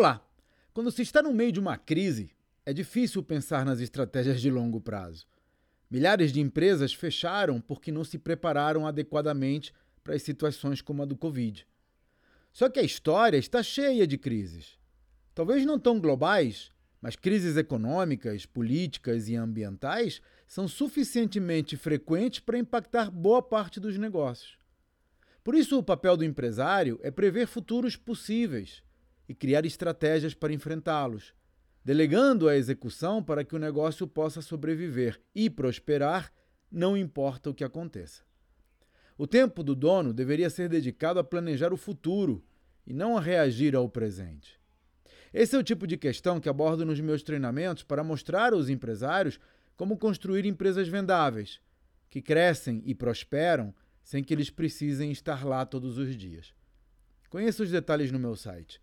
Olá! Quando se está no meio de uma crise, é difícil pensar nas estratégias de longo prazo. Milhares de empresas fecharam porque não se prepararam adequadamente para as situações como a do Covid. Só que a história está cheia de crises. Talvez não tão globais, mas crises econômicas, políticas e ambientais são suficientemente frequentes para impactar boa parte dos negócios. Por isso, o papel do empresário é prever futuros possíveis e criar estratégias para enfrentá-los, delegando a execução para que o negócio possa sobreviver e prosperar, não importa o que aconteça. O tempo do dono deveria ser dedicado a planejar o futuro e não a reagir ao presente. Esse é o tipo de questão que abordo nos meus treinamentos para mostrar aos empresários como construir empresas vendáveis, que crescem e prosperam sem que eles precisem estar lá todos os dias. Conheça os detalhes no meu site